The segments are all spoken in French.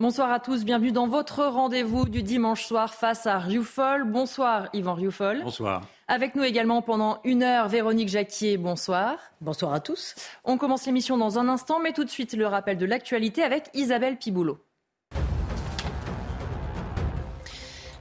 Bonsoir à tous, bienvenue dans votre rendez-vous du dimanche soir face à Rioufol. Bonsoir Yvan Rioufol. Bonsoir. Avec nous également pendant une heure, Véronique Jacquier, bonsoir. Bonsoir à tous. On commence l'émission dans un instant, mais tout de suite le rappel de l'actualité avec Isabelle Piboulot.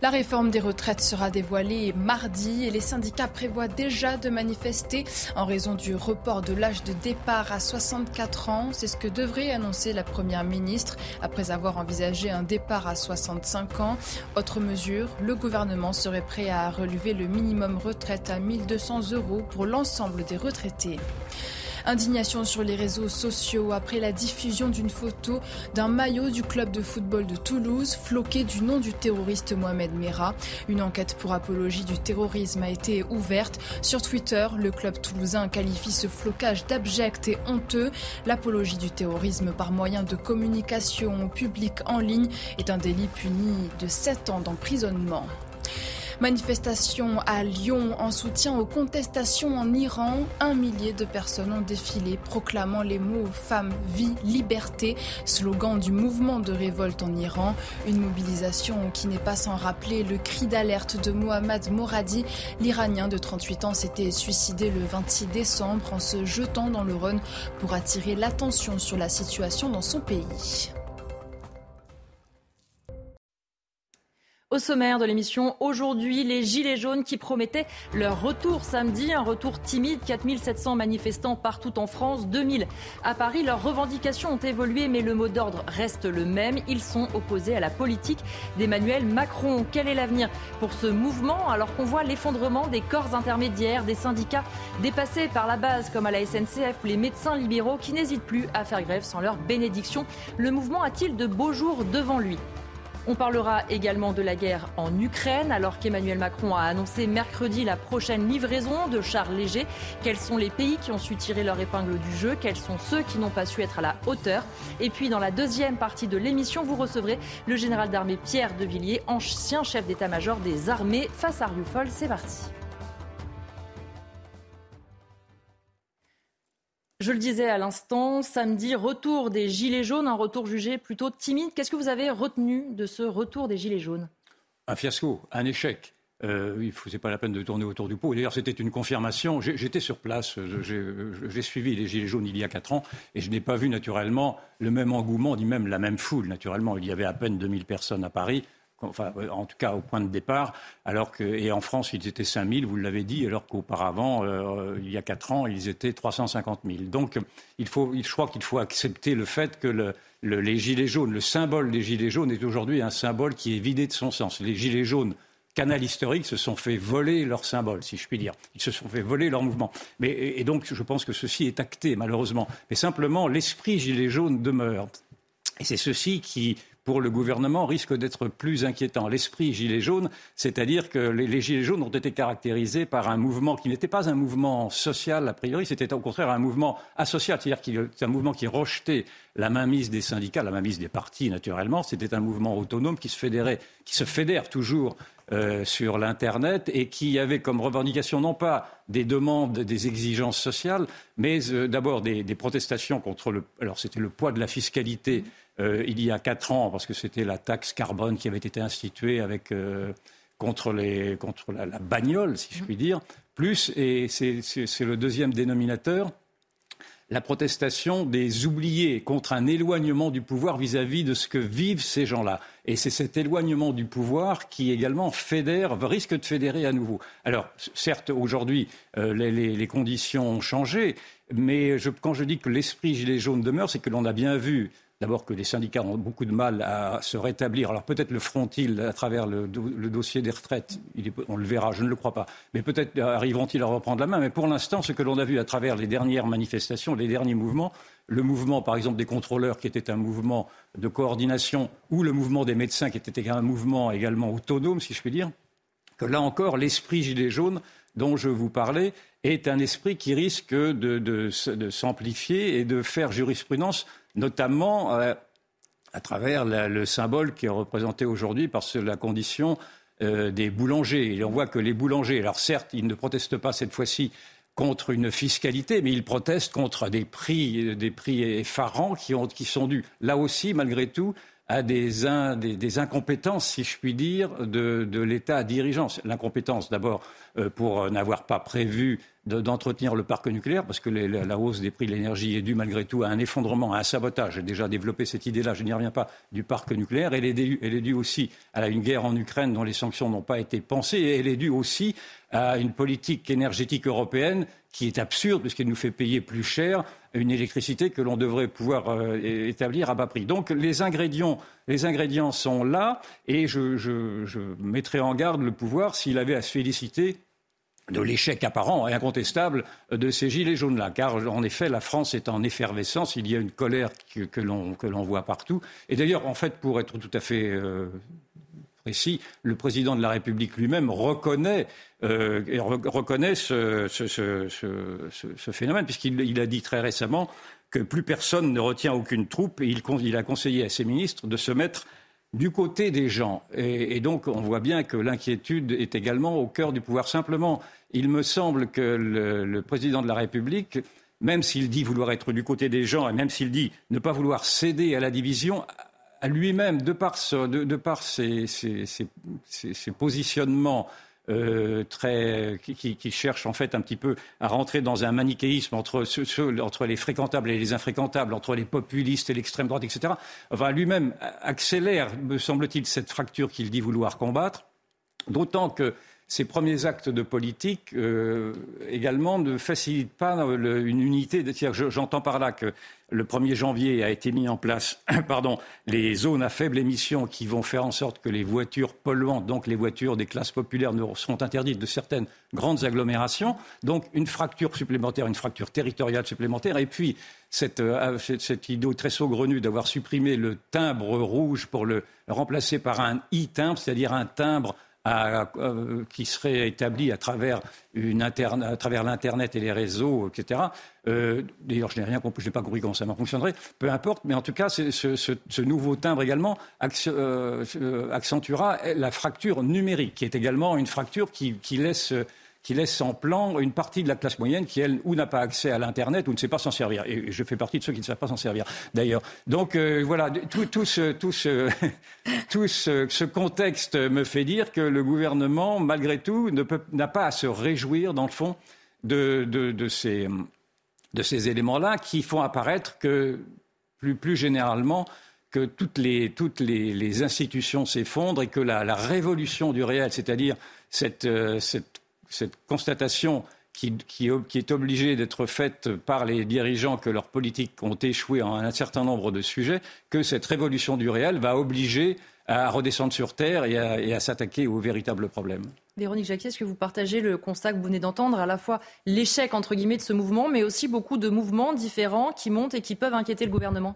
La réforme des retraites sera dévoilée mardi et les syndicats prévoient déjà de manifester en raison du report de l'âge de départ à 64 ans. C'est ce que devrait annoncer la Première ministre après avoir envisagé un départ à 65 ans. Autre mesure, le gouvernement serait prêt à relever le minimum retraite à 1200 euros pour l'ensemble des retraités. Indignation sur les réseaux sociaux après la diffusion d'une photo d'un maillot du club de football de Toulouse floqué du nom du terroriste Mohamed Merah. Une enquête pour apologie du terrorisme a été ouverte. Sur Twitter, le club toulousain qualifie ce flocage d'abject et honteux. L'apologie du terrorisme par moyen de communication publique en ligne est un délit puni de 7 ans d'emprisonnement. Manifestation à Lyon en soutien aux contestations en Iran. Un millier de personnes ont défilé proclamant les mots Femme, vie, liberté, slogan du mouvement de révolte en Iran. Une mobilisation qui n'est pas sans rappeler le cri d'alerte de Mohammad Moradi. L'Iranien de 38 ans s'était suicidé le 26 décembre en se jetant dans le Rhône pour attirer l'attention sur la situation dans son pays. Au sommaire de l'émission, aujourd'hui, les Gilets jaunes qui promettaient leur retour samedi, un retour timide, 4700 manifestants partout en France, 2000 à Paris. Leurs revendications ont évolué, mais le mot d'ordre reste le même. Ils sont opposés à la politique d'Emmanuel Macron. Quel est l'avenir pour ce mouvement alors qu'on voit l'effondrement des corps intermédiaires, des syndicats dépassés par la base comme à la SNCF ou les médecins libéraux qui n'hésitent plus à faire grève sans leur bénédiction? Le mouvement a-t-il de beaux jours devant lui? On parlera également de la guerre en Ukraine, alors qu'Emmanuel Macron a annoncé mercredi la prochaine livraison de chars légers. Quels sont les pays qui ont su tirer leur épingle du jeu? Quels sont ceux qui n'ont pas su être à la hauteur? Et puis, dans la deuxième partie de l'émission, vous recevrez le général d'armée Pierre de Villiers, ancien chef d'état-major des armées, face à Rioufol. C'est parti. Je le disais à l'instant, samedi, retour des Gilets jaunes, un retour jugé plutôt timide. Qu'est-ce que vous avez retenu de ce retour des Gilets jaunes? Un fiasco, un échec. Euh, il ne faisait pas la peine de tourner autour du pot. D'ailleurs, c'était une confirmation. J'étais sur place, j'ai suivi les Gilets jaunes il y a quatre ans et je n'ai pas vu naturellement le même engouement, ni même la même foule. Naturellement, il y avait à peine 2000 personnes à Paris enfin, en tout cas au point de départ, alors que, et en France, ils étaient 5 000, vous l'avez dit, alors qu'auparavant, euh, il y a 4 ans, ils étaient 350 000. Donc, il faut, je crois qu'il faut accepter le fait que le, les gilets jaunes, le symbole des gilets jaunes est aujourd'hui un symbole qui est vidé de son sens. Les gilets jaunes canal historique se sont fait voler leur symbole, si je puis dire. Ils se sont fait voler leur mouvement. Mais, et donc, je pense que ceci est acté, malheureusement. Mais simplement, l'esprit gilet jaune demeure. Et c'est ceci qui pour le gouvernement risque d'être plus inquiétant. L'esprit gilet jaune, c'est-à-dire que les, gilets jaunes ont été caractérisés par un mouvement qui n'était pas un mouvement social a priori, c'était au contraire un mouvement asocial, c'est-à-dire un mouvement qui rejetait la mainmise des syndicats, la mainmise des partis naturellement. C'était un mouvement autonome qui se fédérait, qui se fédère toujours euh, sur l'internet et qui avait comme revendication non pas des demandes, des exigences sociales, mais euh, d'abord des, des, protestations contre le. Alors c'était le poids de la fiscalité euh, il y a quatre ans, parce que c'était la taxe carbone qui avait été instituée avec, euh, contre, les, contre la, la, bagnole, si je puis dire, plus, et c'est le deuxième dénominateur, la protestation des oubliés contre un éloignement du pouvoir vis-à-vis de ce que vivent ces gens-là. Et c'est cet éloignement du pouvoir qui également fédère, risque de fédérer à nouveau. Alors, certes, aujourd'hui, euh, les, les, conditions ont changé, mais je, quand je dis que l'esprit gilet jaune demeure, c'est que l'on a bien vu D'abord que les syndicats ont beaucoup de mal à se rétablir. Alors peut-être le feront-ils à travers le, dossier des retraites? on le verra, je ne le crois pas. Mais peut-être arriveront-ils à reprendre la main. Mais pour l'instant, ce que l'on a vu à travers les dernières manifestations, les derniers mouvements, le mouvement, par exemple, des contrôleurs, qui était un mouvement de coordination, ou le mouvement des médecins, qui était un mouvement également autonome, si je puis dire, que là encore, l'esprit gilet jaune dont je vous parlais est un esprit qui risque de s'amplifier et de faire jurisprudence notamment euh, à travers le symbole qui est représenté aujourd'hui par la condition euh, des boulangers. Et on voit que les boulangers, alors certes, ils ne protestent pas cette fois-ci contre une fiscalité, mais ils protestent contre des prix, effarants qui sont dus, là aussi, malgré tout, à des, incompétences, si je puis dire, de, l'État dirigeant. L'incompétence, d'abord, euh, pour n'avoir pas prévu d'entretenir le parc nucléaire, parce que la hausse des prix de l'énergie est due malgré tout à un effondrement, à un sabotage. J'ai déjà développé cette idée-là, je n'y reviens pas, du parc nucléaire. Elle est, due, elle est due aussi à une guerre en Ukraine dont les sanctions n'ont pas été pensées, et elle est due aussi à une politique énergétique européenne qui est absurde, puisqu'elle nous fait payer plus cher une électricité que l'on devrait pouvoir euh, établir à bas prix. Donc les ingrédients, les ingrédients sont là, et je, mettrai en garde le pouvoir s'il avait à se féliciter de l'échec apparent et incontestable de ces gilets jaunes-là. Car, en effet, la France est en effervescence. Il y a une colère que, que l'on voit partout. Et d'ailleurs, en fait, pour être tout à fait euh, précis, le président de la République lui-même reconnaît, euh, reconnaît ce, phénomène, puisqu'il a dit très récemment que plus personne ne retient aucune troupe. Et il a conseillé à ses ministres de se mettre du côté des gens. Et, donc, on voit bien que l'inquiétude est également au cœur du pouvoir. Simplement, il me semble que le, président de la République, même s'il dit vouloir être du côté des gens et même s'il dit ne pas vouloir céder à la division, à lui-même, de par, ses, positionnements euh, très, qui, qui, cherche en fait un petit peu à rentrer dans un manichéisme entre, entre les fréquentables et les infréquentables, entre les populistes et l'extrême droite, etc., va lui-même accélère, me semble-t-il, cette fracture qu'il dit vouloir combattre, d'autant que ces premiers actes de politique euh, également ne facilitent pas une unité. J'entends par là que le 1er janvier a été mis en place pardon, les zones à faible émission qui vont faire en sorte que les voitures polluantes, donc les voitures des classes populaires, seront interdites de certaines grandes agglomérations. Donc une fracture supplémentaire, une fracture territoriale supplémentaire. Et puis cette, euh, cette idée très saugrenue d'avoir supprimé le timbre rouge pour le remplacer par un e-timbre, c'est-à-dire un timbre euh, qui serait établi à travers, l'Internet et les réseaux, etc. Euh, d'ailleurs, je n'ai rien compris, je n'ai pas compris comment ça fonctionnerait. Peu importe, mais en tout cas, ce, nouveau timbre également euh, accentuera la fracture numérique, qui est également une fracture qui laisse qui laisse en plan une partie de la classe moyenne qui, elle, ou n'a pas accès à l'Internet ou ne sait pas s'en servir. Et je fais partie de ceux qui ne savent pas s'en servir, d'ailleurs. Donc euh, voilà, tout, tout, ce, tout, ce, tout ce, contexte me fait dire que le gouvernement, malgré tout, n'a pas à se réjouir, dans le fond, de, de, de ces, de ces éléments-là qui font apparaître que, plus, plus généralement, que toutes les, toutes les institutions s'effondrent et que la, la, révolution du réel, c'est-à-dire cette, euh, cette cette constatation qui, est obligée d'être faite par les dirigeants que leurs politiques ont échoué en un certain nombre de sujets, que cette révolution du réel va obliger à redescendre sur Terre et à, s'attaquer aux véritables problèmes. Véronique Jacquier, est-ce que vous partagez le constat que vous venez d'entendre, à la fois l'échec entre guillemets de ce mouvement, mais aussi beaucoup de mouvements différents qui montent et qui peuvent inquiéter le gouvernement?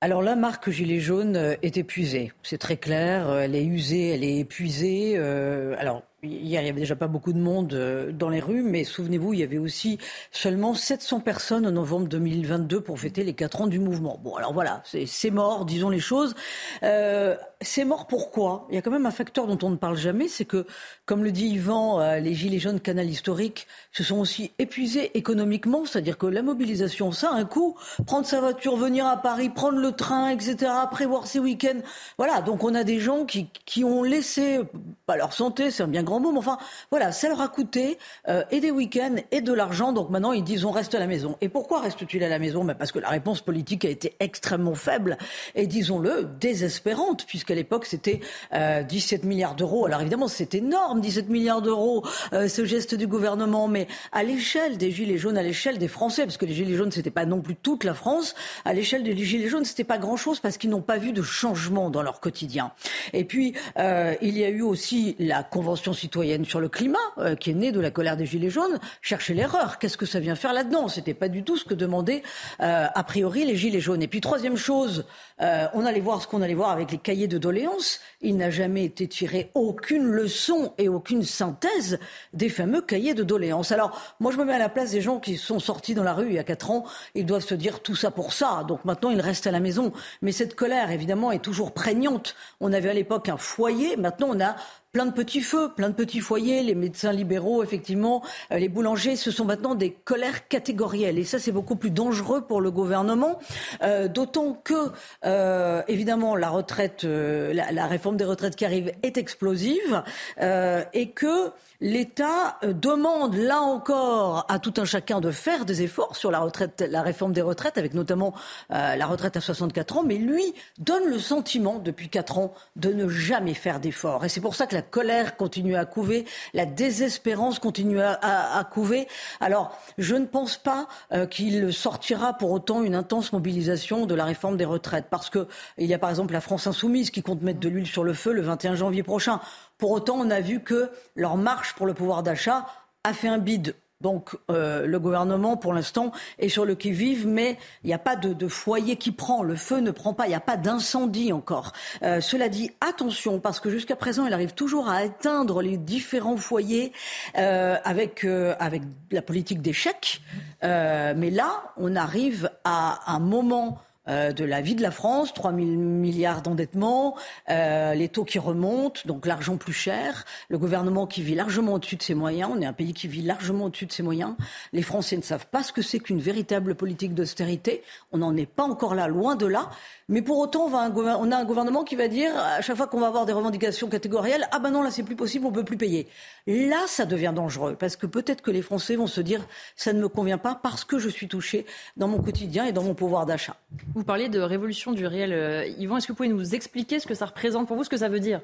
Alors la marque Gilet jaune est épuisée, c'est très clair, elle est usée, elle est épuisée. Euh, alors Hier, il n'y avait déjà pas beaucoup de monde euh, dans les rues, mais souvenez-vous, il y avait aussi seulement 700 personnes en novembre 2022 pour fêter les 4 ans du mouvement. Bon, alors voilà, c'est mort, disons les choses. Euh, c'est mort pourquoi? Il y a quand même un facteur dont on ne parle jamais, c'est que, comme le dit Yvan, euh, les Gilets jaunes canal historique se sont aussi épuisés économiquement, c'est-à-dire que la mobilisation, ça a un coût. Prendre sa voiture, venir à Paris, prendre le train, etc., prévoir ses week-ends. Voilà, donc on a des gens qui, qui ont laissé, pas leur santé, c'est un bien grand mot, mais enfin, voilà, ça leur a coûté euh, et des week-ends et de l'argent. Donc maintenant, ils disent on reste à la maison. Et pourquoi reste-t-il à la maison? Ben Parce que la réponse politique a été extrêmement faible et, disons-le, désespérante, puisqu'à l'époque, c'était 17 milliards d'euros. Alors évidemment, c'est énorme, 17 milliards d'euros, ce geste du gouvernement, mais à l'échelle des Gilets jaunes, à l'échelle des Français, parce que les Gilets jaunes, c'était pas non plus toute la France, à l'échelle des Gilets jaunes, c'était pas grand-chose parce qu'ils n'ont pas vu de changement dans leur quotidien. Et puis, euh, il y a eu aussi la Convention citoyenne sur le climat, euh, qui est née de la colère des Gilets jaunes. Chercher l'erreur. Qu'est-ce que ça vient faire là-dedans? C'était pas du tout ce que demandaient euh, a priori les Gilets jaunes. Et puis, troisième chose, on allait voir ce qu'on allait voir avec les cahiers de doléances. Il n'a jamais été tiré aucune leçon et aucune synthèse des fameux cahiers de doléances. Alors, moi, je me mets à la place des gens qui sont sortis dans la rue il y a quatre ans. Ils doivent se dire tout ça pour ça. Donc maintenant, ils restent à la maison. Mais cette colère, évidemment, est toujours prégnante. On avait à l'époque un foyer. Maintenant, on a plein de petits feux, plein de petits foyers. Les médecins libéraux, effectivement, euh, les boulangers, ce sont maintenant des colères catégorielles. Et ça, c'est beaucoup plus dangereux pour le gouvernement. Euh, d'autant que, euh, évidemment, la retraite, la, réforme des retraites qui arrive est explosive et que L'État demande là encore à tout un chacun de faire des efforts sur la retraite, la réforme des retraites, avec notamment la retraite à 64 ans, mais lui donne le sentiment depuis 4 ans de ne jamais faire d'efforts. Et c'est pour ça que la colère continue à couver, la désespérance continue à, couver. Alors, je ne pense pas euh, qu'il sortira pour autant une intense mobilisation de la réforme des retraites, parce que il y a par exemple la France insoumise qui compte mettre de l'huile sur le feu le 21 janvier prochain. Pour autant, on a vu que leur marche pour le pouvoir d'achat a fait un bide. Donc euh, le gouvernement, pour l'instant, est sur le qui-vive, mais il n'y a pas de, foyer qui prend. Le feu ne prend pas. Il n'y a pas d'incendie encore. Euh, cela dit, attention, parce que jusqu'à présent, il arrive toujours à atteindre les différents foyers euh, avec, avec la politique d'échec. mais là, on arrive à un moment euh, de la vie de la France, 3 000 milliards d'endettement, euh, les taux qui remontent, donc l'argent plus cher, le gouvernement qui vit largement au-dessus de ses moyens, on est un pays qui vit largement au-dessus de ses moyens, les Français ne savent pas ce que c'est qu'une véritable politique d'austérité, on n'en est pas encore là, loin de là, mais pour autant on, on a un gouvernement qui va dire, à chaque fois qu'on va avoir des revendications catégorielles, ah ben non là c'est plus possible, on peut plus payer. Là ça devient dangereux, parce que peut-être que les Français vont se dire, ça ne me convient pas parce que je suis touché dans mon quotidien et dans mon pouvoir d'achat. Vous parliez de révolution du réel. Euh, Yvan, est-ce que vous pouvez nous expliquer ce que ça représente pour vous, ce que ça veut dire?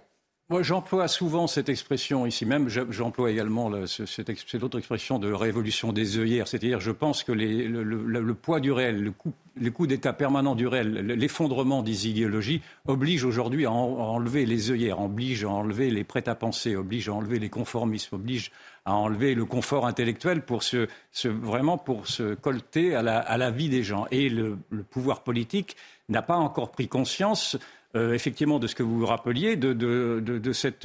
Moi, j'emploie souvent cette expression ici même. J'emploie également cette, autre expression de révolution des œillères. C'est-à-dire, je pense que le, poids du réel, le coup, d'État permanent du réel, l'effondrement des idéologies oblige aujourd'hui à, enlever les œillères, oblige à enlever les prêts-à-penser, oblige à enlever les conformismes, oblige à enlever le confort intellectuel pour se, vraiment pour se colter à la, vie des gens. Et le pouvoir politique n'a pas encore pris conscience euh, effectivement de ce que vous rappeliez, de, cette,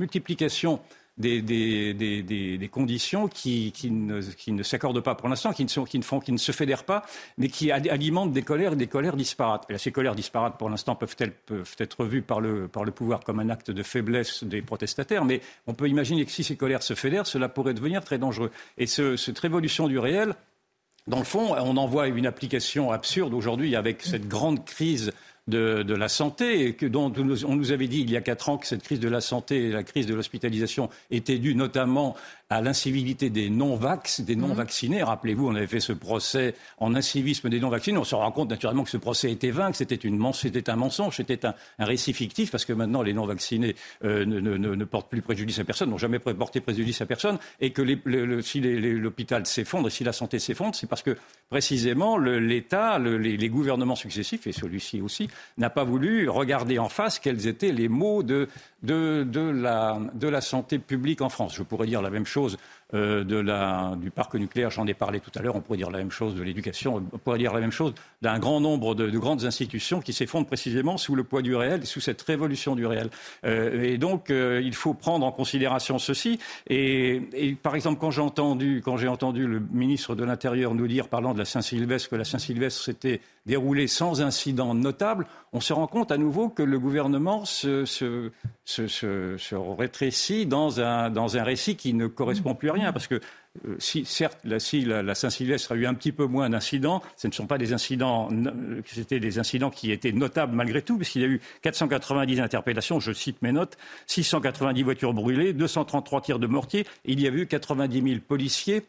multiplication des, conditions qui, ne, s'accordent pas pour l'instant, qui, ne se fédèrent pas, mais qui alimentent des colères et des colères disparates. Ces colères disparates, pour l'instant, peuvent, être vues par le, pouvoir comme un acte de faiblesse des protestataires, mais on peut imaginer que si ces colères se fédèrent, cela pourrait devenir très dangereux. Et cette révolution du réel, dans le fond, on en voit une application absurde aujourd'hui avec cette grande crise de, la santé, dont on nous avait dit il y a quatre ans que cette crise de la santé et la crise de l'hospitalisation était due notamment à l'incivilité des non-vax, des non-vaccinés. Mhm. Rappelez-vous, on avait fait ce procès en incivisme des non-vaccinés. On se rend compte naturellement que ce procès était vain, que c'était, une, c'était un mensonge, c'était un, récit fictif, parce que maintenant les non-vaccinés euh, ne, portent plus préjudice à personne, n'ont jamais porté préjudice à personne, et que si l'hôpital s'effondre et si la santé s'effondre, c'est parce que précisément l'État, les, gouvernements successifs, et celui-ci aussi, n'a pas voulu regarder en face quels étaient les maux de de, la, santé publique en France. Je pourrais dire la même chose chose euh, du parc nucléaire, j'en ai parlé tout à l'heure, on pourrait dire la même chose de l'éducation, on pourrait dire la même chose d'un grand nombre de, grandes institutions qui s'effondrent précisément sous le poids du réel sous cette révolution du réel. Euh, et donc, euh, il faut prendre en considération ceci. Et, par exemple, quand j'ai entendu, entendu le ministre de l'Intérieur nous dire, parlant de la Saint-Sylvestre, que la Saint-Sylvestre s'était déroulée sans incident notable, on se rend compte à nouveau que le gouvernement se rétrécit dans un récit qui ne correspond plus à rien. Parce que euh, si, certes, la, si la, Saint-Sylvestre a eu un petit peu moins d'incidents, ce ne sont pas des incidents, c'était des incidents qui étaient notables malgré tout, puisqu'il y a eu 490 interpellations, je cite mes notes, 690 voitures brûlées, 233 tirs de mortier, il y a eu 90 000 policiers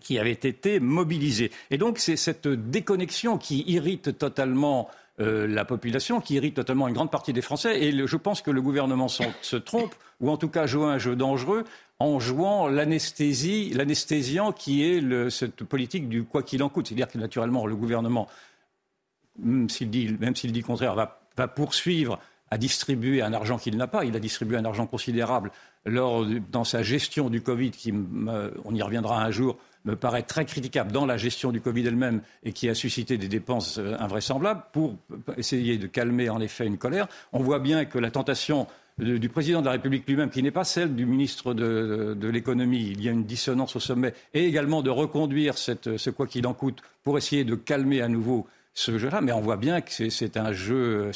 qui avaient été mobilisés. Et donc, c'est cette déconnexion qui irrite totalement euh, la population, qui irrite totalement une grande partie des Français. Et je pense que le gouvernement se trompe, ou en tout cas joue un jeu dangereux, en jouant l'anesthésie, l'anesthésiant qui est cette politique du quoi qu'il en coûte. C'est-à-dire que naturellement, le gouvernement, même s'il dit, le contraire, va, va poursuivre à distribuer un argent qu'il n'a pas. Il a distribué un argent considérable lors, dans sa gestion du Covid, qui, on y reviendra un jour, me paraît très critiquable dans la gestion du Covid elle-même et qui a suscité des dépenses euh, invraisemblables pour essayer de calmer en effet une colère. On voit bien que la tentation du président de la République lui-même, qui n'est pas celle du ministre de, l'économie, il y a une dissonance au sommet, et également de reconduire ce quoi qu'il en coûte pour essayer de calmer à nouveau ce jeu-là, mais on voit bien que c'est un jeu,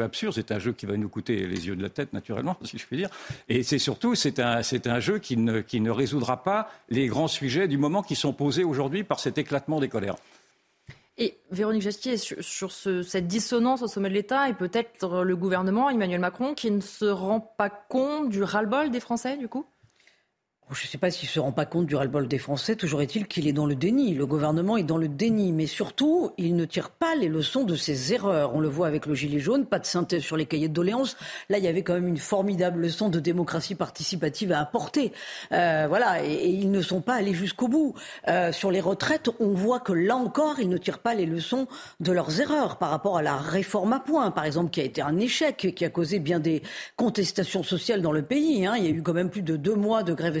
absurde, c'est un jeu qui va nous coûter les yeux de la tête, naturellement, si je puis dire. Et c'est surtout, c'est un, jeu qui ne résoudra pas les grands sujets du moment qui sont posés aujourd'hui par cet éclatement des colères. Et Véronique Jastier, sur, sur ce, cette dissonance au sommet de l'État et peut-être le gouvernement, Emmanuel Macron, qui ne se rend pas compte du ras-le-bol des Français, du coup? Je ne sais pas s'il se rend pas compte du ras-le-bol des Français. Toujours est-il qu'il est dans le déni. Le gouvernement est dans le déni. Mais surtout, il ne tire pas les leçons de ses erreurs. On le voit avec le gilet jaune. Pas de synthèse sur les cahiers de doléances. Là, il y avait quand même une formidable leçon de démocratie participative à apporter. Euh, voilà. Et, ils ne sont pas allés jusqu'au bout. Euh, sur les retraites, on voit que là encore, ils ne tirent pas les leçons de leurs erreurs par rapport à la réforme à points, par exemple, qui a été un échec, qui a causé bien des contestations sociales dans le pays. Hein. Il y a eu quand même plus de deux mois de grève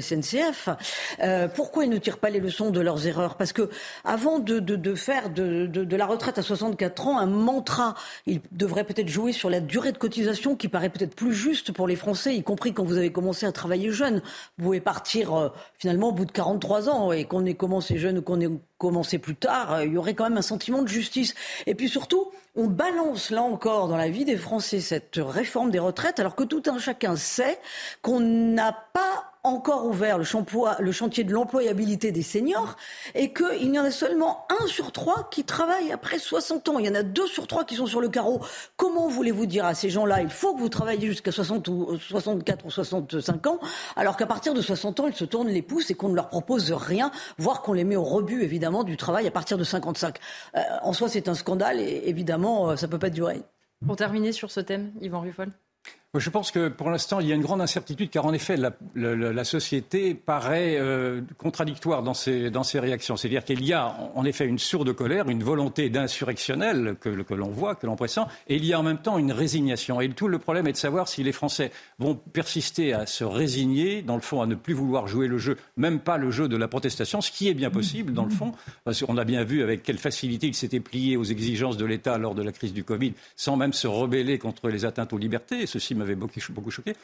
Euh, pourquoi ils ne tirent pas les leçons de leurs erreurs? Parce que avant de, faire de, de, la retraite à 64 ans un mantra, ils devraient peut-être jouer sur la durée de cotisation qui paraît peut-être plus juste pour les Français, y compris quand vous avez commencé à travailler jeune. Vous pouvez partir euh, finalement au bout de 43 ans et qu'on ait commencé jeune ou qu'on ait commencé plus tard, euh, il y aurait quand même un sentiment de justice. Et puis surtout, on balance là encore dans la vie des Français cette réforme des retraites alors que tout un chacun sait qu'on n'a pas encore ouvert le, chantier de l'employabilité des seniors et qu'il y en a seulement un sur trois qui travaille après 60 ans. Il y en a deux sur trois qui sont sur le carreau. Comment voulez-vous dire à ces gens-là, il faut que vous travaillez jusqu'à 60 ou 64 euh, ou 65 ans, alors qu'à partir de 60 ans, ils se tournent les pouces et qu'on ne leur propose rien, voire qu'on les met au rebut, évidemment, du travail à partir de 55. Euh, en soi, c'est un scandale et évidemment, euh, ça ne peut pas durer. Pour terminer sur ce thème, Yvan Ruffol. Je pense que pour l'instant, il y a une grande incertitude car en effet, la, société paraît euh, contradictoire dans ses, dans ses réactions. C'est-à-dire qu'il y a en effet une sourde colère, une volonté d'insurrectionnelle que, l'on voit, que l'on pressent, et il y a en même temps une résignation. Et tout le problème est de savoir si les Français vont persister à se résigner, dans le fond, à ne plus vouloir jouer le jeu, même pas le jeu de la protestation, ce qui est bien possible dans le fond, parce qu'on a bien vu avec quelle facilité il s'était plié aux exigences de l'État lors de la crise du Covid, sans même se rebeller contre les atteintes aux libertés. Ceci m'avait beaucoup, beaucoup choqué.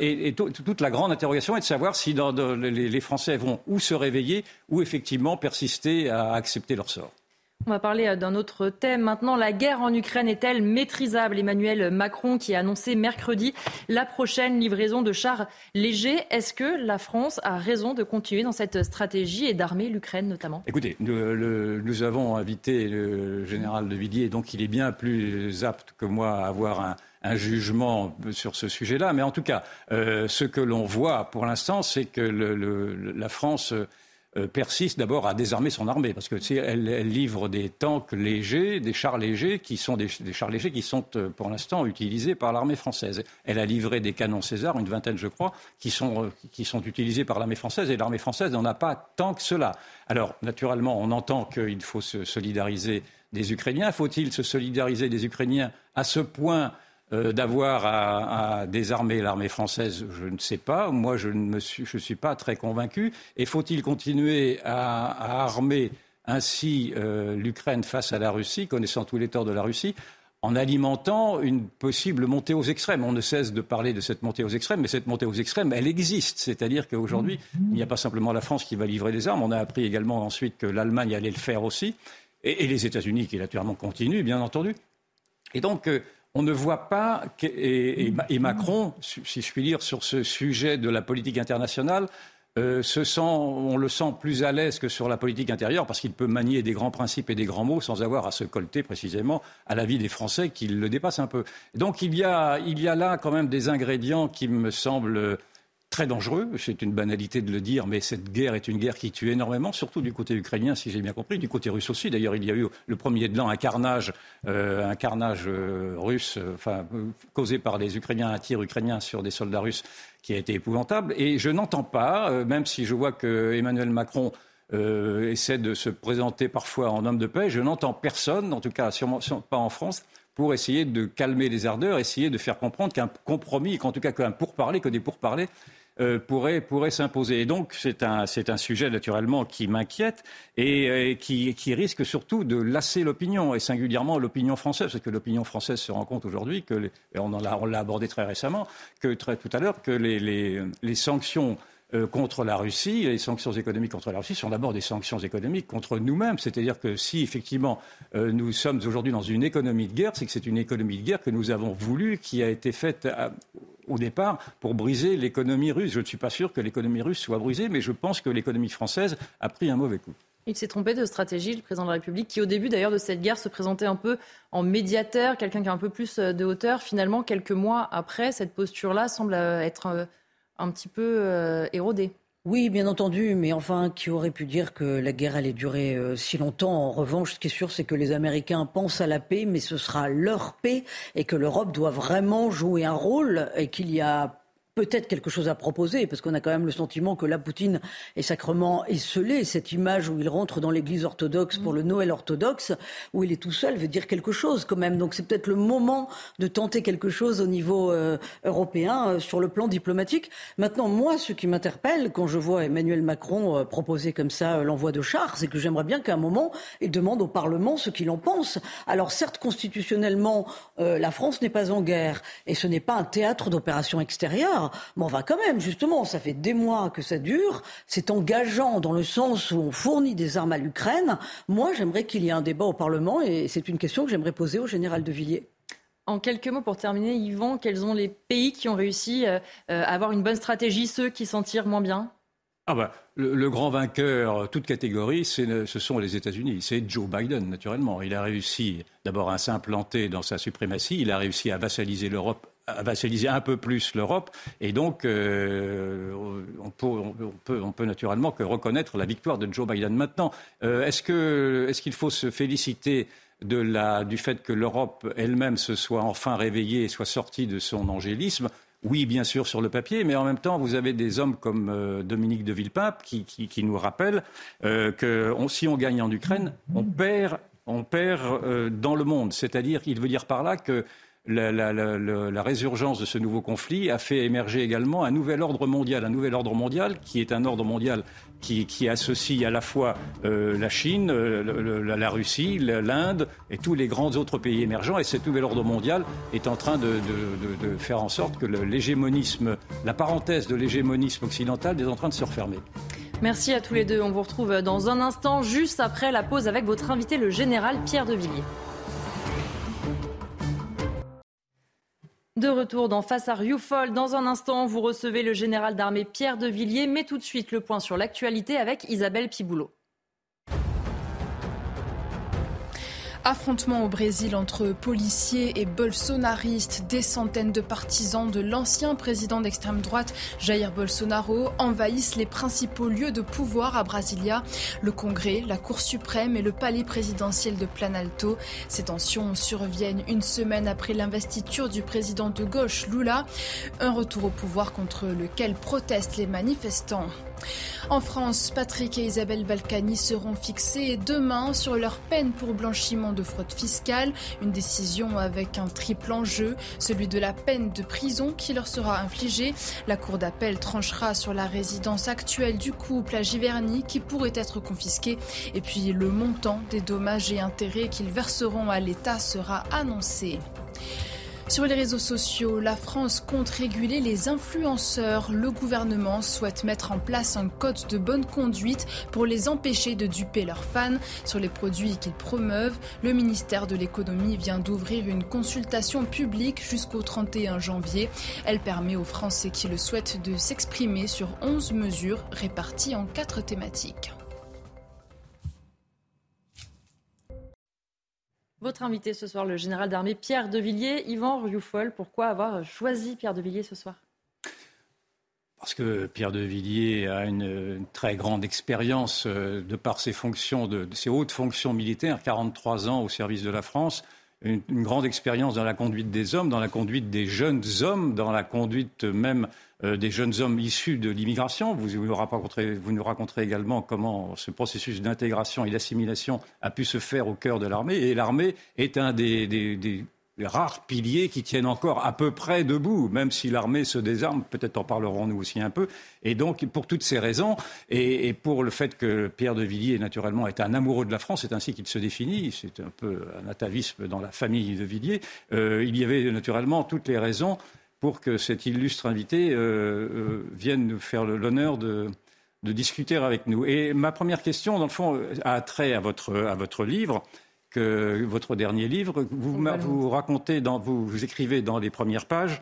Et, toute la grande interrogation est de savoir si les, Français vont ou se réveiller ou effectivement persister à accepter leur sort. On va parler euh, d'un autre thème maintenant. La guerre en Ukraine est-elle maîtrisable? Emmanuel Macron qui a annoncé mercredi la prochaine livraison de chars légers. Est-ce que la France a raison de continuer dans cette stratégie et d'armer l'Ukraine notamment? Écoutez, nous, avons invité le général de Villiers, donc il est bien plus apte que moi à avoir un, un jugement sur ce sujet-là. Mais en tout cas, euh, ce que l'on voit pour l'instant, c'est que la France euh, persiste d'abord à désarmer son armée, parce que elle, elle, livre des tanks légers, des chars légers, qui sont des, chars légers qui sont euh, pour l'instant utilisés par l'armée française. Elle a livré des canons César, une vingtaine je crois, qui sont, qui sont utilisés par l'armée française, et l'armée française n'en a pas tant que cela. Alors, naturellement, on entend qu'il faut se solidariser des Ukrainiens. Faut-il se solidariser des Ukrainiens à ce point euh, d'avoir à, désarmer l'armée française, je ne sais pas. Moi, je ne suis, pas très convaincu. Et faut-il continuer à, armer ainsi euh, l'Ukraine face à la Russie, connaissant tous les torts de la Russie en alimentant une possible montée aux extrêmes? On ne cesse de parler de cette montée aux extrêmes, mais cette montée aux extrêmes, elle existe. C'est-à-dire qu'aujourd'hui, il n'y a pas simplement la France qui va livrer des armes, on a appris également ensuite que l'Allemagne allait le faire aussi, et, les États-Unis qui naturellement continuent, bien entendu. Et donc, euh, on ne voit pas, et, Macron, si je puis dire, sur ce sujet de la politique internationale, euh, on le sent plus à l'aise que sur la politique intérieure parce qu'il peut manier des grands principes et des grands mots sans avoir à se colter précisément à la vie des Français qui le dépassent un peu. Donc il y il y a là quand même des ingrédients qui me semblent très dangereux. C'est une banalité de le dire, mais cette guerre est une guerre qui tue énormément, surtout du côté ukrainien, si j'ai bien compris, du côté russe aussi. D'ailleurs, il y a eu le premier de l'an un carnage, euh, un carnage euh, russe, euh, enfin causé par les Ukrainiens, un tir ukrainien sur des soldats russes, qui a été épouvantable. Et je n'entends pas, même si je vois que Emmanuel Macron essaie de se présenter parfois en homme de paix, je n'entends personne, en tout cas sûrement pas en France, pour essayer de calmer les ardeurs, essayer de faire comprendre qu'un compromis, qu'en tout cas qu'un pourparler, que des pourparlers euh, pourrait, pourrait s'imposer. Et donc, c'est un, c'est un sujet naturellement qui m'inquiète et euh, qui, qui, risque surtout de lasser l'opinion, et singulièrement l'opinion française, parce que l'opinion française se rend compte aujourd'hui, que et on l'a abordé très récemment, que très, tout à l'heure, que les, les, les sanctions euh, contre la Russie, les sanctions économiques contre la Russie sont d'abord des sanctions économiques contre nous-mêmes. C'est-à-dire que si effectivement nous sommes aujourd'hui dans une économie de guerre, c'est que c'est une économie de guerre que nous avons voulu, qui a été faite au départ pour briser l'économie russe. Je ne suis pas sûr que l'économie russe soit brisée, mais je pense que l'économie française a pris un mauvais coup. Il s'est trompé de stratégie, le président de la République, qui au début d'ailleurs de cette guerre se présentait un peu en médiateur, quelqu'un qui a un peu plus euh, de hauteur. Finalement, quelques mois après, cette posture-là semble euh, être euh, un petit peu érodée. Oui, bien entendu, mais enfin, qui aurait pu dire que la guerre allait durer euh, si longtemps? En revanche, ce qui est sûr, c'est que les Américains pensent à la paix, mais ce sera leur paix et que l'Europe doit vraiment jouer un rôle et qu'il y a peut-être quelque chose à proposer, parce qu'on a quand même le sentiment que la Poutine est sacrement esselé. Cette image où il rentre dans l'église orthodoxe pour le Noël orthodoxe, où il est tout seul, veut dire quelque chose quand même. Donc c'est peut-être le moment de tenter quelque chose au niveau euh, européen euh, sur le plan diplomatique. Maintenant, moi, ce qui m'interpelle quand je vois Emmanuel Macron euh, proposer comme ça l'envoi de chars, c'est que j'aimerais bien qu'à un moment, il demande au Parlement ce qu'il en pense. Alors certes, constitutionnellement, la France n'est pas en guerre et ce n'est pas un théâtre d'opérations extérieures. Mais on va quand même, justement, ça fait des mois que ça dure. C'est engageant dans le sens où on fournit des armes à l'Ukraine. Moi, j'aimerais qu'il y ait un débat au Parlement et c'est une question que j'aimerais poser au général de Villiers. En quelques mots pour terminer, Yvan, quels sont les pays qui ont réussi euh, euh, à avoir une bonne stratégie, ceux qui s'en tirent moins bien? Ah bah, le, grand vainqueur, toute catégorie, ce sont les États-Unis. C'est Joe Biden, naturellement. Il a réussi d'abord à s'implanter dans sa suprématie. Il a réussi à vassaliser l'Europe vassaliser un peu plus l'Europe. Et donc, euh, on, peut, peut, naturellement que reconnaître la victoire de Joe Biden. Maintenant, euh, est-ce qu'il faut se féliciter du fait que l'Europe elle-même se soit enfin réveillée et soit sortie de son angélisme? Oui, bien sûr, sur le papier, mais en même temps, vous avez des hommes comme euh, Dominique de Villepin qui, qui, nous rappellent que si on gagne en Ukraine, on perd, on perd dans le monde. C'est-à-dire, il veut dire par là que la, résurgence de ce nouveau conflit a fait émerger également un nouvel ordre mondial, un nouvel ordre mondial qui est un ordre mondial qui, associe à la fois euh, la Chine, euh, la, Russie, l'Inde et tous les grands autres pays émergents. Et cet nouvel ordre mondial est en train de, de faire en sorte que l'hégémonisme, la parenthèse de l'hégémonisme occidental est en train de se refermer. Merci à tous les deux. On vous retrouve dans un instant, juste après la pause, avec votre invité, le général Pierre de Villiers. De retour dans Face à Rioufol. Dans un instant, vous recevez le général d'armée Pierre de Villiers, mais tout de suite le point sur l'actualité avec Isabelle Piboulot. Affrontement au Brésil entre policiers et bolsonaristes. Des centaines de partisans de l'ancien président d'extrême droite, Jair Bolsonaro, envahissent les principaux lieux de pouvoir à Brasilia. Le Congrès, la Cour suprême et le palais présidentiel de Planalto. Ces tensions surviennent une semaine après l'investiture du président de gauche, Lula. Un retour au pouvoir contre lequel protestent les manifestants. En France, Patrick et Isabelle Balkany seront fixés demain sur leur peine pour blanchiment de fraude fiscale. Une décision avec un triple enjeu, celui de la peine de prison qui leur sera infligée. La Cour d'appel tranchera sur la résidence actuelle du couple à Giverny qui pourrait être confisquée. Et puis le montant des dommages et intérêts qu'ils verseront à l'État sera annoncé. Sur les réseaux sociaux, la France compte réguler les influenceurs. Le gouvernement souhaite mettre en place un code de bonne conduite pour les empêcher de duper leurs fans sur les produits qu'ils promeuvent. Le ministère de l'économie vient d'ouvrir une consultation publique jusqu'au 31 janvier. Elle permet aux Français qui le souhaitent de s'exprimer sur 11 mesures réparties en quatre thématiques. Votre invité ce soir, le général d'armée Pierre de Villiers. Yvan Rioufol, pourquoi avoir choisi Pierre de Villiers ce soir? Parce que Pierre de Villiers a une, très grande expérience euh, de par ses fonctions, de, ses hautes fonctions militaires, 43 ans au service de la France, une, grande expérience dans la conduite des hommes, dans la conduite des jeunes hommes, dans la conduite même euh, des jeunes hommes issus de l'immigration. Vous, nous raconterez, également comment ce processus d'intégration et d'assimilation a pu se faire au cœur de l'armée. Et l'armée est un des, rares piliers qui tiennent encore à peu près debout, même si l'armée se désarme, peut-être en parlerons-nous aussi un peu. Et donc, pour toutes ces raisons, et, pour le fait que Pierre de Villiers, naturellement, est un amoureux de la France, c'est ainsi qu'il se définit, c'est un peu un atavisme dans la famille de Villiers, euh, il y avait naturellement toutes les raisons pour que cet illustre invité euh, euh, vienne nous faire l'honneur de, discuter avec nous. Et ma première question, dans le fond, a trait à votre, à votre livre que votre dernier livre. Vous, vous racontez, dans, vous, écrivez dans les premières pages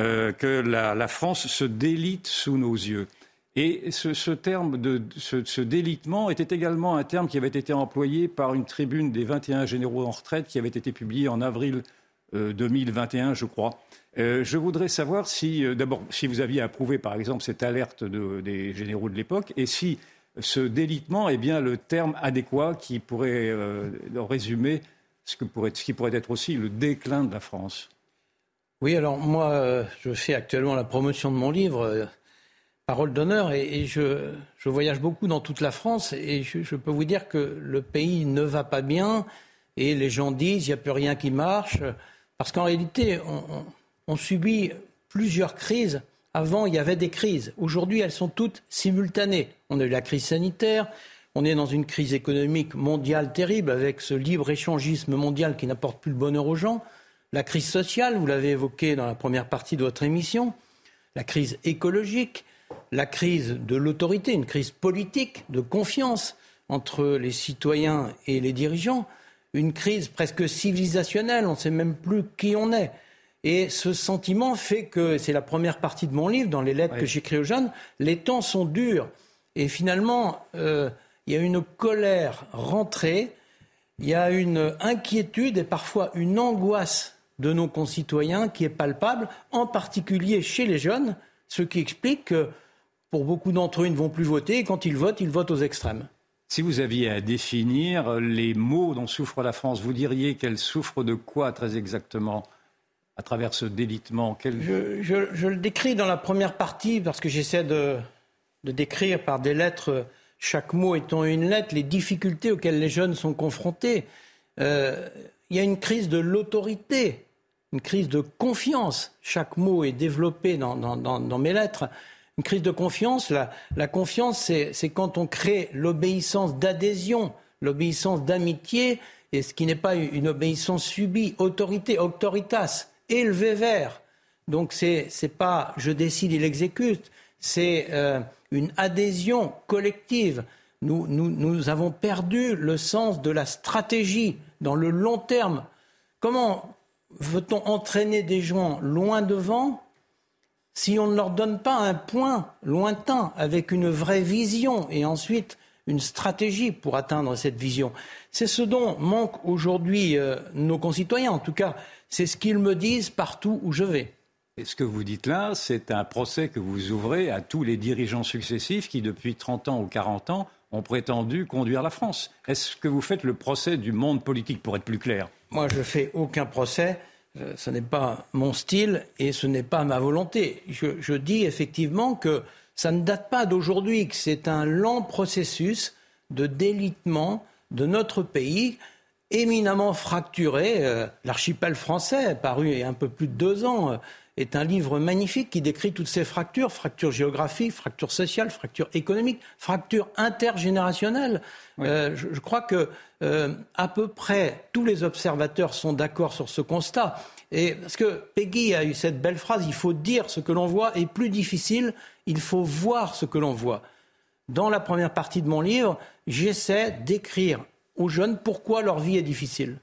euh, que la, France se délite sous nos yeux. Et ce, terme de ce, délitement était également un terme qui avait été employé par une tribune des 21 généraux en retraite qui avait été publiée en avril 2021, euh, je crois. Euh, je voudrais savoir si, d'abord, si vous aviez approuvé, par exemple, cette alerte des généraux de l'époque, et si ce délitement est bien le terme adéquat qui pourrait euh, résumer ce, qui pourrait être aussi le déclin de la France. Oui, alors moi, euh, je fais actuellement la promotion de mon livre, euh, Parole d'honneur, et, je, voyage beaucoup dans toute la France, et je, peux vous dire que le pays ne va pas bien, et les gens disent, il n'y a plus rien qui marche, parce qu'en réalité, on subit plusieurs crises avant, il y avait des crises. Aujourd'hui, elles sont toutes simultanées. On a eu la crise sanitaire, on est dans une crise économique mondiale terrible avec ce libre-échangisme mondial qui n'apporte plus le bonheur aux gens. La crise sociale, vous l'avez évoqué dans la première partie de votre émission. La crise écologique, la crise de l'autorité, une crise politique de confiance entre les citoyens et les dirigeants, une crise presque civilisationnelle, on ne sait même plus qui on est. Et ce sentiment fait que, c'est la première partie de mon livre, dans les lettres que j'écris aux jeunes, les temps sont durs. Et finalement, euh, il y a une colère rentrée, il y a une inquiétude et parfois une angoisse de nos concitoyens qui est palpable, en particulier chez les jeunes, ce qui explique que pour beaucoup d'entre eux, ils ne vont plus voter et quand ils votent, ils votent aux extrêmes. Si vous aviez à définir les maux dont souffre la France, vous diriez qu'elle souffre de quoi très exactement à travers ce délitement? Je, le décris dans la première partie parce que j'essaie de, décrire par des lettres, chaque mot étant une lettre, les difficultés auxquelles les jeunes sont confrontés. Euh, il y a une crise de l'autorité, une crise de confiance. Chaque mot est développé dans, mes lettres. Une crise de confiance, la, confiance, c'est quand on crée l'obéissance d'adhésion, l'obéissance d'amitié, et ce qui n'est pas une obéissance subie, autorité, auctoritas élevé vers. Donc c'est pas je décide, il exécute, c'est euh, une adhésion collective. Nous, avons perdu le sens de la stratégie dans le long terme. Comment veut-on entraîner des gens loin devant si on ne leur donne pas un point lointain avec une vraie vision et ensuite une stratégie pour atteindre cette vision? C'est ce dont manquent aujourd'hui euh, nos concitoyens. En tout cas, c'est ce qu'ils me disent partout où je vais. Et ce que vous dites là, c'est un procès que vous ouvrez à tous les dirigeants successifs qui, depuis 30 ans ou 40 ans, ont prétendu conduire la France. Est-ce que vous faites le procès du monde politique, pour être plus clair? Moi, je ne fais aucun procès. Euh, ce n'est pas mon style et ce n'est pas ma volonté. je dis effectivement que ça ne date pas d'aujourd'hui, que c'est un lent processus de délitement de notre pays éminemment fracturé. Euh, l'archipel français, paru il y a un peu plus de deux ans, euh, est un livre magnifique qui décrit toutes ces fractures, fractures géographiques, fractures sociales, fractures économiques, fractures intergénérationnelles. Euh, je, crois que à peu près tous les observateurs sont d'accord sur ce constat. Et parce que Peggy a eu cette belle phrase, il faut dire ce que l'on voit, et plus difficile, il faut voir ce que l'on voit. Dans la première partie de mon livre, j'essaie d'écrire aux jeunes pourquoi leur vie est difficile.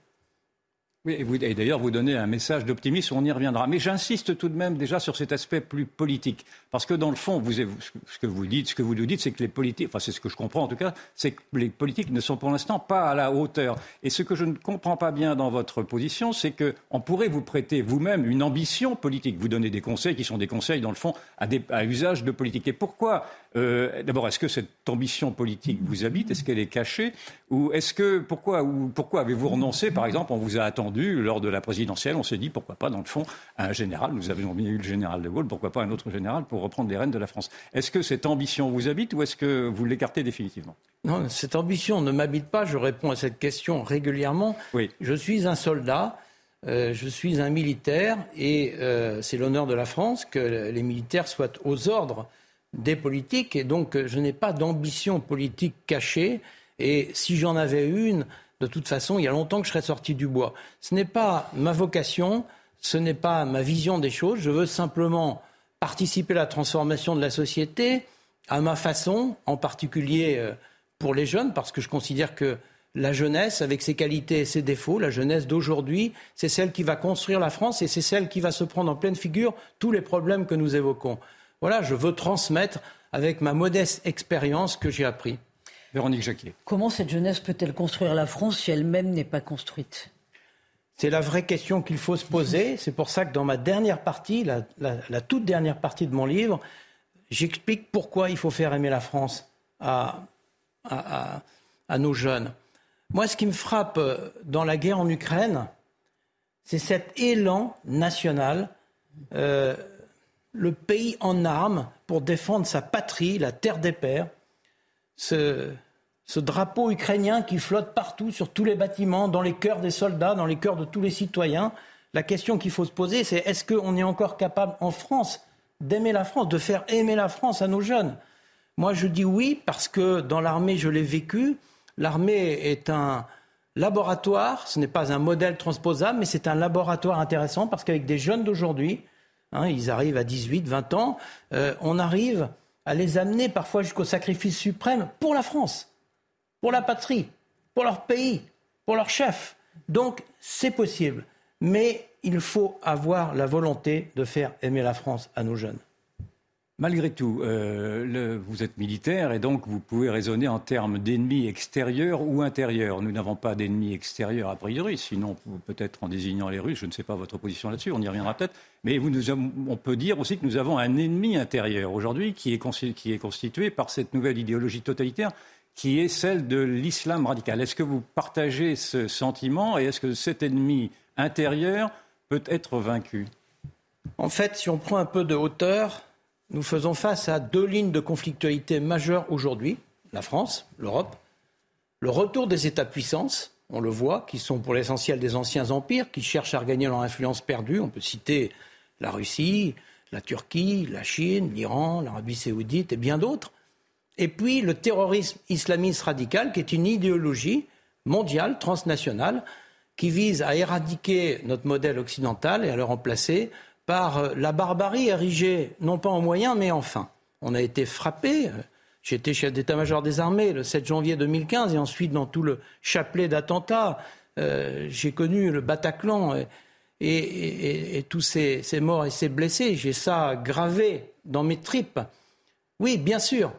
Et, d'ailleurs, vous donnez un message d'optimisme, on y reviendra. Mais j'insiste tout de même déjà sur cet aspect plus politique. Parce que dans le fond, ce que vous dites, ce que vous nous dites, c'est que les politiques, enfin c'est ce que je comprends en tout cas, c'est que les politiques ne sont pour l'instant pas à la hauteur. Et ce que je ne comprends pas bien dans votre position, c'est qu'on pourrait vous prêter vous-même une ambition politique. Vous donnez des conseils qui sont des conseils, dans le fond, à, à usage de politique. Et pourquoi euh, D'abord, est-ce que cette ambition politique vous habite? Est-ce qu'elle est cachée? Ou est-ce que pourquoi, ou pourquoi avez-vous renoncé Par exemple, on vous a attendu lors de la présidentielle. On s'est dit pourquoi pas, dans le fond, un général. Nous avions bien eu le général de Gaulle. Pourquoi pas un autre général pour reprendre les rênes de la France? Est-ce que cette ambition vous habite ou est-ce que vous l'écartez définitivement? Non, cette ambition ne m'habite pas. Je réponds à cette question régulièrement. Oui. Je suis un soldat. Euh, je suis un militaire et euh, c'est l'honneur de la France que les militaires soient aux ordres des politiques et donc euh, je n'ai pas d'ambition politique cachée et si j'en avais une, de toute façon, il y a longtemps que je serais sorti du bois. Ce n'est pas ma vocation, ce n'est pas ma vision des choses, je veux simplement participer à la transformation de la société à ma façon, en particulier euh, pour les jeunes, parce que je considère que la jeunesse, avec ses qualités et ses défauts, la jeunesse d'aujourd'hui, c'est celle qui va construire la France et c'est celle qui va se prendre en pleine figure tous les problèmes que nous évoquons. Voilà, je veux transmettre avec ma modeste expérience que j'ai appris. Véronique Jacquier. Comment cette jeunesse peut-elle construire la France si elle-même n'est pas construite? C'est la vraie question qu'il faut se poser. C'est pour ça que dans ma dernière partie, la, toute dernière partie de mon livre, j'explique pourquoi il faut faire aimer la France à, nos jeunes. Moi, ce qui me frappe euh, dans la guerre en Ukraine, c'est cet élan national. Euh, le pays en armes pour défendre sa patrie, la terre des pères. Ce, drapeau ukrainien qui flotte partout sur tous les bâtiments, dans les cœurs des soldats, dans les cœurs de tous les citoyens. La question qu'il faut se poser, c'est est-ce qu'on est encore capable en France d'aimer la France, de faire aimer la France à nos jeunes? Moi, je dis oui parce que dans l'armée, je l'ai vécu. L'armée est un laboratoire, ce n'est pas un modèle transposable, mais c'est un laboratoire intéressant parce qu'avec des jeunes d'aujourd'hui, Hein, ils arrivent à 18, 20 ans. Euh, on arrive à les amener parfois jusqu'au sacrifice suprême pour la France, pour la patrie, pour leur pays, pour leur chef. Donc c'est possible. Mais il faut avoir la volonté de faire aimer la France à nos jeunes. Malgré tout, euh, vous êtes militaire et donc vous pouvez raisonner en termes d'ennemis extérieurs ou intérieurs. Nous n'avons pas d'ennemis extérieurs a priori, sinon peut-être en désignant les Russes, je ne sais pas votre position là-dessus, on y reviendra peut-être. Mais on peut dire aussi que nous avons un ennemi intérieur aujourd'hui qui est, constitué par cette nouvelle idéologie totalitaire qui est celle de l'islam radical. Est-ce que vous partagez ce sentiment et est-ce que cet ennemi intérieur peut être vaincu? En fait, si on prend un peu de hauteur, nous faisons face à deux lignes de conflictualité majeures aujourd'hui, la France, l'Europe, le retour des États-puissances, on le voit, qui sont pour l'essentiel des anciens empires, qui cherchent à regagner leur influence perdue. On peut citer la Russie, la Turquie, la Chine, l'Iran, l'Arabie saoudite et bien d'autres. Et puis le terrorisme islamiste radical, qui est une idéologie mondiale, transnationale, qui vise à éradiquer notre modèle occidental et à le remplacer par euh, la barbarie érigée, non pas en moyen, mais en fin. On a été frappé. Euh, j'étais chef d'état-major des armées le 7 janvier 2015 et ensuite dans tout le chapelet d'attentats. Euh, j'ai connu le Bataclan et, tous ces, morts et ces blessés. J'ai ça gravé dans mes tripes. Oui, bien sûr,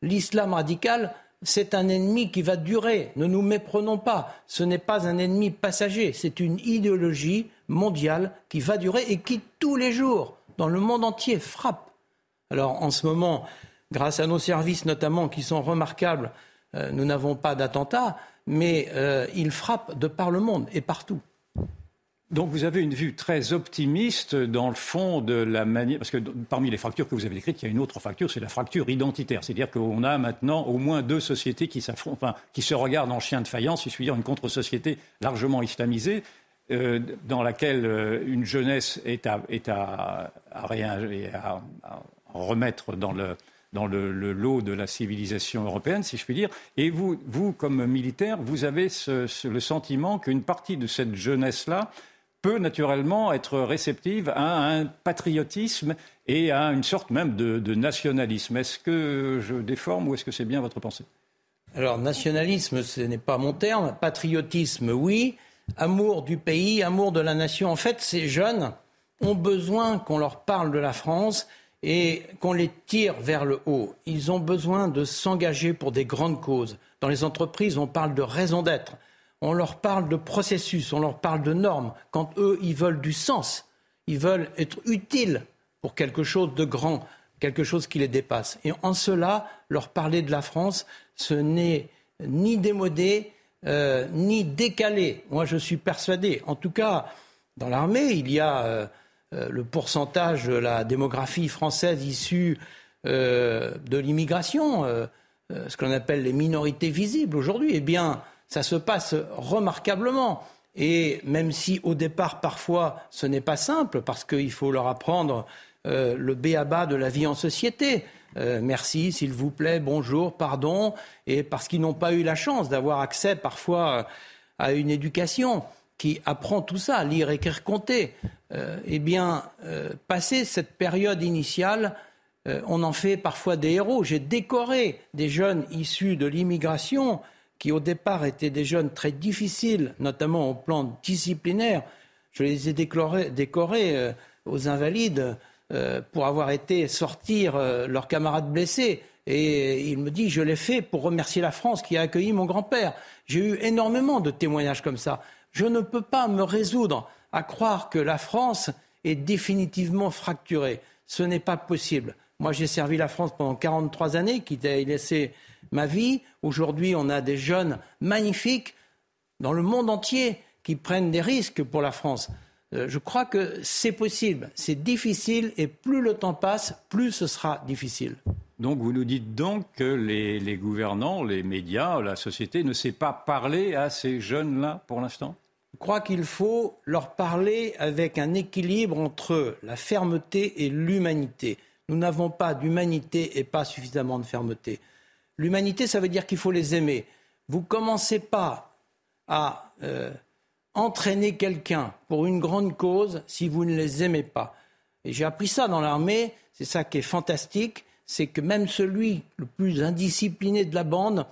l'islam radical, c'est un ennemi qui va durer. Ne nous méprenons pas. Ce n'est pas un ennemi passager. C'est une idéologie mondiale qui va durer et qui, tous les jours, dans le monde entier, frappe. Alors, en ce moment, grâce à nos services notamment, qui sont remarquables, euh, nous n'avons pas d'attentats, mais euh, il frappe de par le monde et partout. Donc vous avez une vue très optimiste dans le fond de la manière, parce que parmi les fractures que vous avez décrites, il y a une autre fracture, c'est la fracture identitaire. C'est-à-dire qu'on a maintenant au moins deux sociétés qui se regardent en chien de faïence, si je puis dire, une contre-société largement islamisée, euh, dans laquelle euh, une jeunesse est à, remettre dans le, dans le, lot de la civilisation européenne, si je puis dire. Et vous, vous comme militaire, vous avez le sentiment qu'une partie de cette jeunesse-là peut naturellement être réceptive à un patriotisme et à une sorte même de, nationalisme. Est-ce que je déforme ou est-ce que c'est bien votre pensée? Alors, nationalisme, ce n'est pas mon terme. Patriotisme, oui. Amour du pays, amour de la nation. En fait, ces jeunes ont besoin qu'on leur parle de la France et qu'on les tire vers le haut. Ils ont besoin de s'engager pour des grandes causes. Dans les entreprises, on parle de raison d'être on leur parle de processus, on leur parle de normes, quand eux, ils veulent du sens, ils veulent être utiles pour quelque chose de grand, quelque chose qui les dépasse. Et en cela, leur parler de la France, ce n'est ni démodé, euh, ni décalé. Moi, je suis persuadé. En tout cas, dans l'armée, il y a euh, euh, le pourcentage de la démographie française issue de l'immigration, ce qu'on appelle les minorités visibles aujourd'hui. Eh bien, ça se passe remarquablement. Et même si au départ, parfois, ce n'est pas simple, parce qu'il faut leur apprendre le béaba de la vie en société. Euh, merci, s'il vous plaît, bonjour, pardon, et parce qu'ils n'ont pas eu la chance d'avoir accès parfois à une éducation qui apprend tout ça, lire, écrire, compter. Euh, eh bien, passer cette période initiale, on en fait parfois des héros. J'ai décoré des jeunes issus de l'immigration qui au départ étaient des jeunes très difficiles, notamment au plan disciplinaire. Je les ai décorés, euh, aux invalides euh, pour avoir été sortir euh, leurs camarades blessés. Et il me dit, je l'ai fait pour remercier la France qui a accueilli mon grand-père. J'ai eu énormément de témoignages comme ça. Je ne peux pas me résoudre à croire que la France est définitivement fracturée. Ce n'est pas possible. Moi, j'ai servi la France pendant 43 années, qui a laissé ma vie. Aujourd'hui, on a des jeunes magnifiques dans le monde entier qui prennent des risques pour la France. Euh, je crois que c'est possible. C'est difficile et plus le temps passe, plus ce sera difficile. Donc vous nous dites donc que les, gouvernants, les médias, la société ne sait pas parler à ces jeunes-là pour l'instant? Je crois qu'il faut leur parler avec un équilibre entre la fermeté et l'humanité. Nous n'avons pas d'humanité et pas suffisamment de fermeté. L'humanité, ça veut dire qu'il faut les aimer. Vous ne commencez pas à euh, entraîner quelqu'un pour une grande cause si vous ne les aimez pas. Et j'ai appris ça dans l'armée, c'est ça qui est fantastique, c'est que même celui le plus indiscipliné de la bande,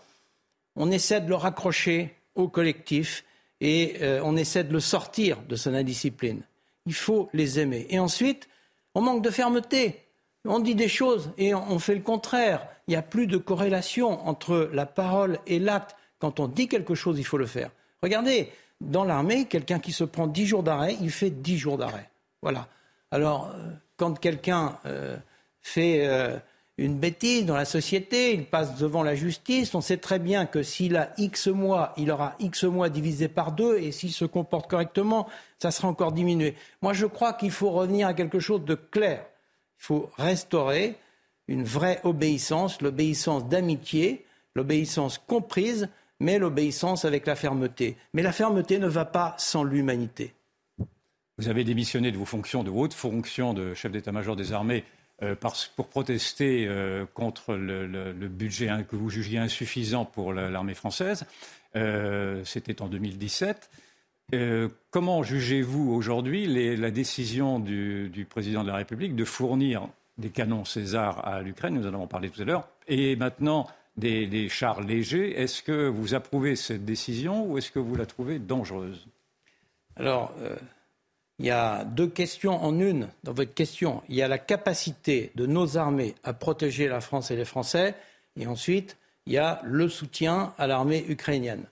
on essaie de le raccrocher au collectif et euh, on essaie de le sortir de son indiscipline. Il faut les aimer. Et ensuite, on manque de fermeté. On dit des choses et on fait le contraire. Il n'y a plus de corrélation entre la parole et l'acte. Quand on dit quelque chose, il faut le faire. Regardez, dans l'armée, quelqu'un qui se prend 10 jours d'arrêt, il fait 10 jours d'arrêt. Voilà. Alors, euh, quand quelqu'un euh, fait euh, une bêtise dans la société, il passe devant la justice, on sait très bien que s'il a X mois, il aura X mois divisé par deux, et s'il se comporte correctement, ça sera encore diminué. Moi, je crois qu'il faut revenir à quelque chose de clair. Il faut restaurer une vraie obéissance, l'obéissance d'amitié, l'obéissance comprise, mais l'obéissance avec la fermeté. Mais la fermeté ne va pas sans l'humanité. Vous avez démissionné de vos fonctions, de hautes fonctions de chef d'état-major des armées euh, pour protester euh, contre le, budget que vous jugiez insuffisant pour l'armée française. Euh, c'était en 2017. comment jugez-vous aujourd'hui la décision du, président de la République de fournir des canons César à l'Ukraine, nous en avons parlé tout à l'heure, et maintenant des, chars légers. Est-ce que vous approuvez cette décision ou est-ce que vous la trouvez dangereuse? Alors, euh, il y a deux questions en une dans votre question. Il y a la capacité de nos armées à protéger la France et les Français, et ensuite, il y a le soutien à l'armée ukrainienne.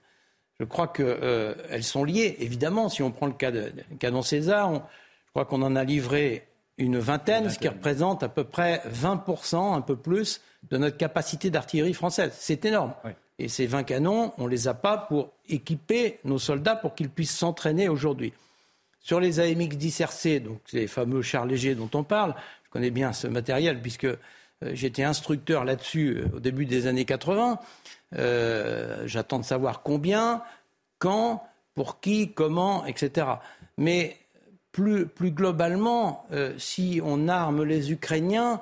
Je crois qu'elles euh, sont liées, évidemment. Si on prend le cas de, canon César, je crois qu'on en a livré une vingtaine, ce qui représente à peu près 20%, un peu plus, de notre capacité d'artillerie française. C'est énorme. Et ces 20 canons, on ne les a pas pour équiper nos soldats pour qu'ils puissent s'entraîner aujourd'hui. Sur les AMX 10 RC, donc les fameux chars légers dont on parle, je connais bien ce matériel puisque euh, j'étais instructeur là-dessus au début des années 80. J'attends de savoir combien, quand, pour qui, comment, etc. Mais plus, plus globalement, si on arme les Ukrainiens,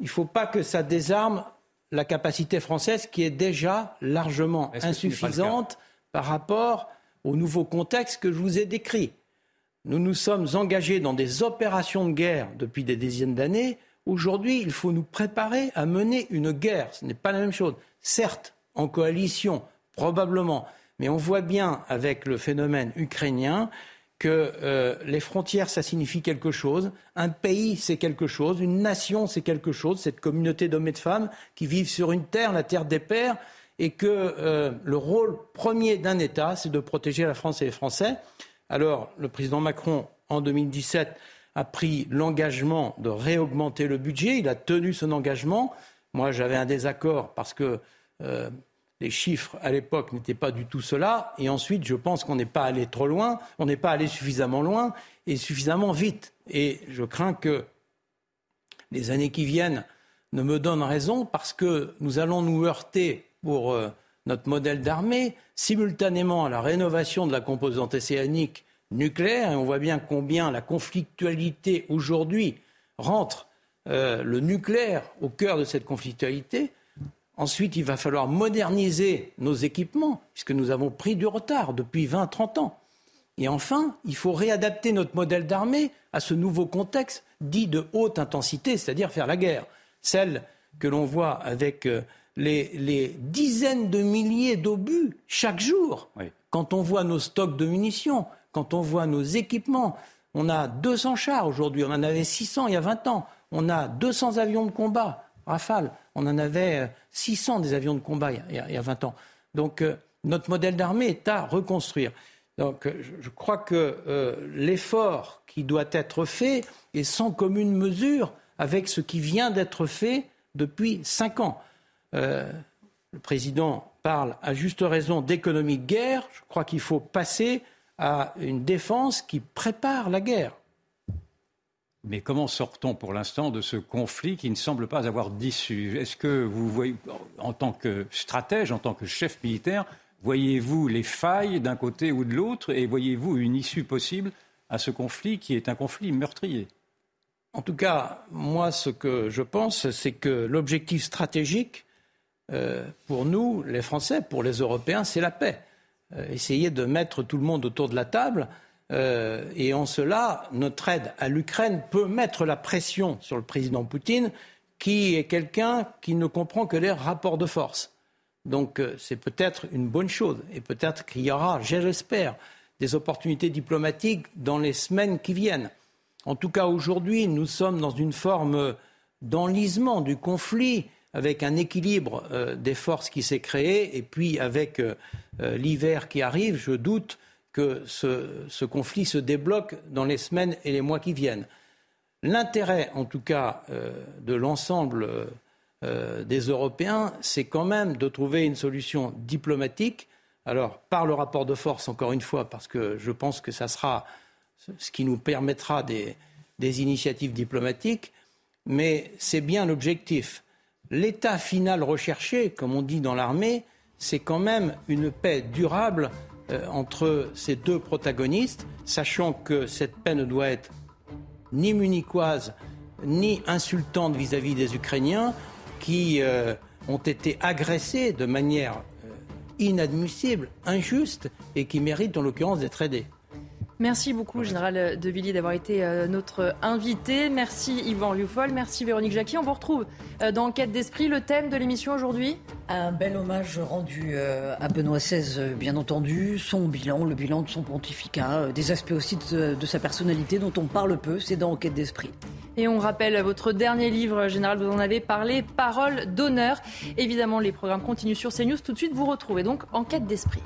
il ne faut pas que ça désarme la capacité française qui est déjà largement insuffisante par rapport au nouveau contexte que je vous ai décrit. Nous nous sommes engagés dans des opérations de guerre depuis des dizaines d'années. Aujourd'hui, il faut nous préparer à mener une guerre. Ce n'est pas la même chose. Certes, en coalition, probablement, mais on voit bien avec le phénomène ukrainien que euh, les frontières, ça signifie quelque chose, un pays, c'est quelque chose, une nation, c'est quelque chose, cette communauté d'hommes et de femmes qui vivent sur une terre, la terre des pères, et que euh, le rôle premier d'un État, c'est de protéger la France et les Français. Alors, le président Macron, en 2017, a pris l'engagement de réaugmenter le budget, il a tenu son engagement. Moi, j'avais un désaccord parce que euh, les chiffres à l'époque n'étaient pas du tout cela. Et ensuite, je pense qu'on n'est pas allé trop loin, on n'est pas allé suffisamment loin et suffisamment vite. Et je crains que les années qui viennent ne me donnent raison parce que nous allons nous heurter pour euh, notre modèle d'armée simultanément à la rénovation de la composante océanique nucléaire. Et on voit bien combien la conflictualité aujourd'hui rentre euh, le nucléaire au cœur de cette conflictualité Ensuite, il va falloir moderniser nos équipements, puisque nous avons pris du retard depuis 20-30 ans. Et enfin, il faut réadapter notre modèle d'armée à ce nouveau contexte dit de haute intensité, c'est-à-dire faire la guerre. Celle que l'on voit avec euh, les, dizaines de milliers d'obus chaque jour. Quand on voit nos stocks de munitions, quand on voit nos équipements, on a 200 chars aujourd'hui, on en avait 600 il y a 20 ans, on a 200 avions de combat, Rafale, on en avait 600 euh, des avions de combat il y a, 20 ans. Donc euh, notre modèle d'armée est à reconstruire. Donc euh, je, crois que l'effort qui doit être fait est sans commune mesure avec ce qui vient d'être fait depuis 5 ans. le président parle à juste raison d'économie de guerre. Je crois qu'il faut passer à une défense qui prépare la guerre. Mais comment sort-on pour l'instant de ce conflit qui ne semble pas avoir d'issue? Est-ce que vous voyez, en tant que stratège, en tant que chef militaire, voyez-vous les failles d'un côté ou de l'autre et voyez-vous une issue possible à ce conflit qui est un conflit meurtrier? En tout cas, moi, ce que je pense, c'est que l'objectif stratégique euh, pour nous, les Français, pour les Européens, c'est la paix. Euh, essayer de mettre tout le monde autour de la table euh, et en cela, notre aide à l'Ukraine peut mettre la pression sur le président Poutine, qui est quelqu'un qui ne comprend que les rapports de force. Donc euh, c'est peut-être une bonne chose. Et peut-être qu'il y aura, j'espère, des opportunités diplomatiques dans les semaines qui viennent. En tout cas, aujourd'hui, nous sommes dans une forme d'enlisement du conflit avec un équilibre euh, des forces qui s'est créé et puis avec l'hiver qui arrive, je doute que ce, conflit se débloque dans les semaines et les mois qui viennent. L'intérêt, en tout cas, euh, de l'ensemble euh, des Européens, c'est quand même de trouver une solution diplomatique. Alors, par le rapport de force, encore une fois, parce que je pense que ça sera ce qui nous permettra des, des initiatives diplomatiques, mais c'est bien l'objectif. L'état final recherché, comme on dit dans l'armée, c'est quand même une paix durable euh, entre ces deux protagonistes, sachant que cette paix ne doit être ni munichoise ni insultante vis-à-vis des Ukrainiens qui euh, ont été agressés de manière euh, inadmissible, injuste et qui méritent en l'occurrence d'être aidés. Merci beaucoup, Général De Villiers, d'avoir été euh, notre invité. Merci Yvan Lufol, merci Véronique Jacqui. On vous retrouve euh, dans Enquête d'Esprit. Le thème de l'émission aujourd'hui Un bel hommage rendu euh, à Benoît XVI, bien entendu. Son bilan, le bilan de son pontificat, des aspects aussi de, sa personnalité dont on parle peu. C'est dans Enquête d'Esprit. Et on rappelle votre dernier livre, Général, vous en avez parlé, Parole d'honneur. Évidemment, les programmes continuent sur CNews. Tout de suite, vous retrouvez donc Enquête d'Esprit.